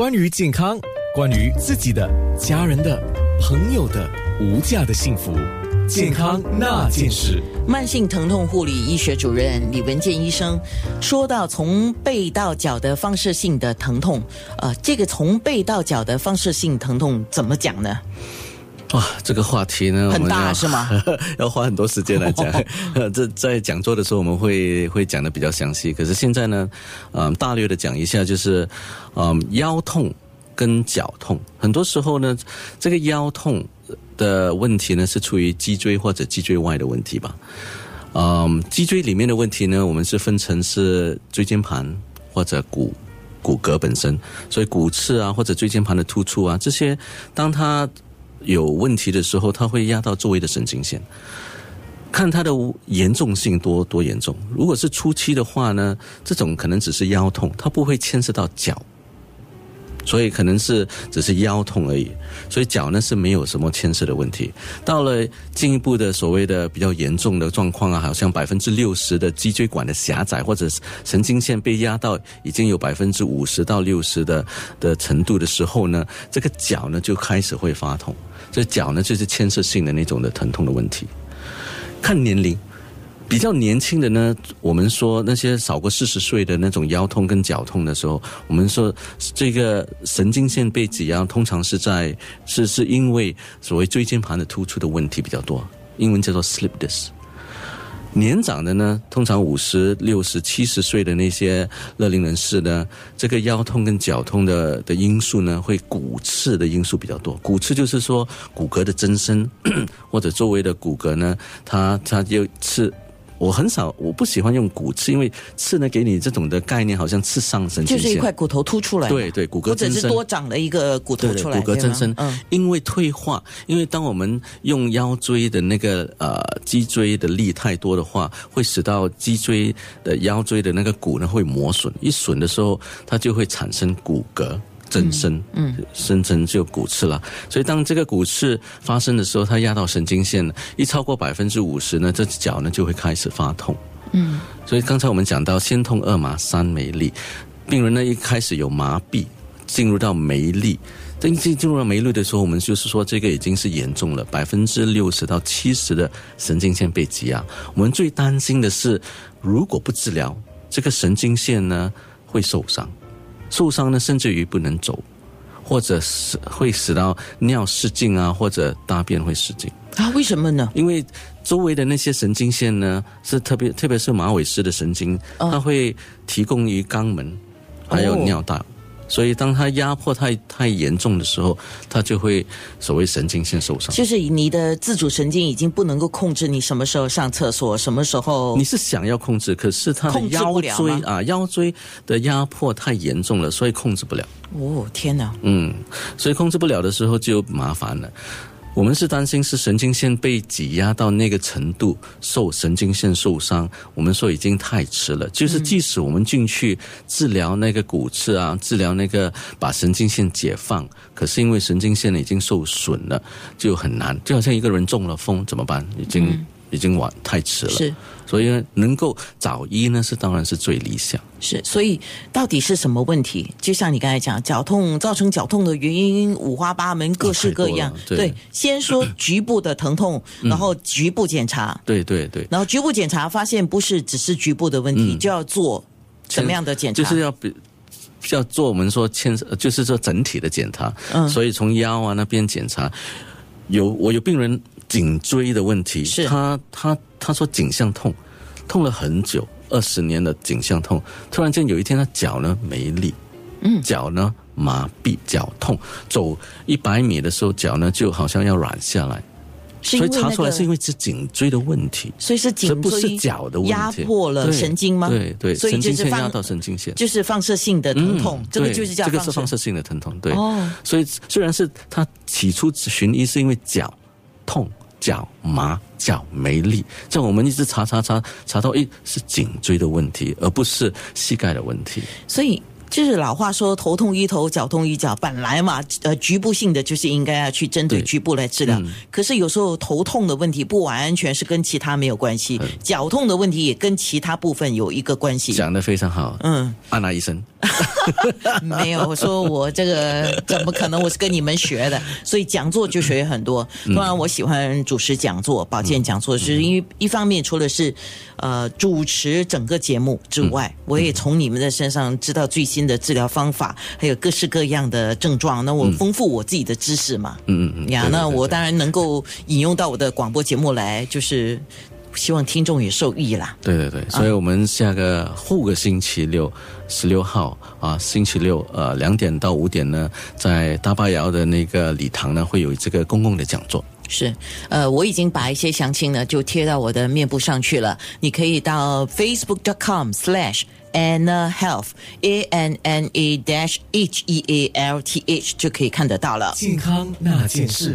关于健康，关于自己的、家人的、朋友的无价的幸福，健康那件事。慢性疼痛护理医学主任李文健医生说到，从背到脚的放射性的疼痛，呃，这个从背到脚的放射性疼痛怎么讲呢？哇，这个话题呢，很大是吗？要花很多时间来讲。呃，这在讲座的时候我们会会讲的比较详细，可是现在呢，嗯，大略的讲一下，就是，嗯，腰痛跟脚痛，很多时候呢，这个腰痛的问题呢是出于脊椎或者脊椎外的问题吧。嗯，脊椎里面的问题呢，我们是分成是椎间盘或者骨骨骼本身，所以骨刺啊或者椎间盘的突出啊这些，当它有问题的时候，它会压到周围的神经线。看它的严重性多多严重。如果是初期的话呢，这种可能只是腰痛，它不会牵涉到脚，所以可能是只是腰痛而已。所以脚呢是没有什么牵涉的问题。到了进一步的所谓的比较严重的状况啊，好像百分之六十的脊椎管的狭窄，或者是神经线被压到已经有百分之五十到六十的的程度的时候呢，这个脚呢就开始会发痛。这脚呢就是牵涉性的那种的疼痛的问题。看年龄，比较年轻的呢，我们说那些少过四十岁的那种腰痛跟脚痛的时候，我们说这个神经线被挤压，通常是在是是因为所谓椎间盘的突出的问题比较多，英文叫做 slip disc。年长的呢，通常五十六十七十岁的那些乐龄人士呢，这个腰痛跟脚痛的的因素呢，会骨刺的因素比较多。骨刺就是说骨骼的增生或者周围的骨骼呢，它它就刺。我很少，我不喜欢用骨刺，因为刺呢给你这种的概念，好像刺伤神经就。是一块骨头凸出来，对对，骨骼或者是增生。多长了一个骨头出来，骨骼增生，嗯，因为退化，因为当我们用腰椎的那个呃脊椎的力太多的话，会使到脊椎的腰椎的那个骨呢会磨损，一损的时候，它就会产生骨骼。增生，嗯，生成就骨刺了。所以当这个骨刺发生的时候，它压到神经线了，一超过百分之五十呢，这只脚呢就会开始发痛。嗯，所以刚才我们讲到先痛二麻三没力，病人呢一开始有麻痹，进入到没力。等进进入到没力的时候，我们就是说这个已经是严重了，百分之六十到七十的神经线被挤压。我们最担心的是，如果不治疗，这个神经线呢会受伤，受伤呢甚至于不能走，或者是会使到尿失禁啊，或者大便会失禁。啊，为什么呢？因为周围的那些神经线呢，是特别特别是马尾丝的神经，嗯它会提供于肛门，还有哦尿道。所以，当他压迫太太严重的时候，他就会所谓神经性受伤。就是你的自主神经已经不能够控制你什么时候上厕所，什么时候你是想要控制，可是他的腰椎啊，腰椎的压迫太严重了，所以控制不了。哦，天哪！嗯，所以控制不了的时候就麻烦了。我们是担心是神经线被挤压到那个程度，受神经线受伤，我们说已经太迟了。就是即使我们进去治疗那个骨刺啊，治疗那个把神经线解放，可是因为神经线已经受损了，就很难。就好像一个人中了风怎么办？已经、已经晚太迟了。是所以呢能够早医呢，是当然是最理想。是，所以到底是什么问题？就像你刚才讲，脚痛造成脚痛的原因五花八门，各式各样对先说局部的疼痛，然后局部检查，对对对。然后局部检查发现不是只是局部的问题，就要做什么样的检查？就是要比要做我们说牵涉，就是说整体的检查。嗯所以从腰啊那边检查，有我有病人颈椎的问题，是他他他说颈项痛，痛了很久，二十年的颈项痛，突然间有一天他脚呢没力，嗯，脚呢麻痹，脚痛，走一百米的时候脚呢就好像要软下来，所以查出来是因为是颈椎的问题。所以是颈椎不是脚的问题，压迫了神经吗？对对，所以神就是放经线压到神经线，就是放射性的疼痛，嗯这个就是叫这个是放射射性的疼痛，对。哦所以虽然是他起初寻医是因为脚痛、脚麻、脚没力，这我们一直查查查查到，诶是颈椎的问题，而不是膝盖的问题。所以就是老话说头痛医头，脚痛医脚，本来嘛，呃，局部性的就是应该要去针对对局部来治疗。可是有时候头痛的问题不完全是跟其他没有关系，脚痛的问题也跟其他部分有一个关系。讲的非常好，嗯，安娜医生，没有，我说我这个怎么可能？我是跟你们学的，所以讲座就学很多。当然，我喜欢主持讲座、保健讲座，是因为一方面除了是呃主持整个节目之外，我也从你们的身上知道最新的治疗方法，还有各式各样的症状。那我丰富我自己的知识嘛。嗯嗯嗯，呀，那我当然能够引用到我的广播节目来，就是希望听众也受益啦。对对对，所以我们下个后个星期六，十六号啊，星期六呃两点到五点呢，在大巴窑的那个礼堂呢，会有这个公共的讲座。是，呃，我已经把一些详情呢就贴到我的面部上去了，你可以到 facebook.com slash Anna Health A N N A dash H E A L T H 就可以看得到了。健康那件事。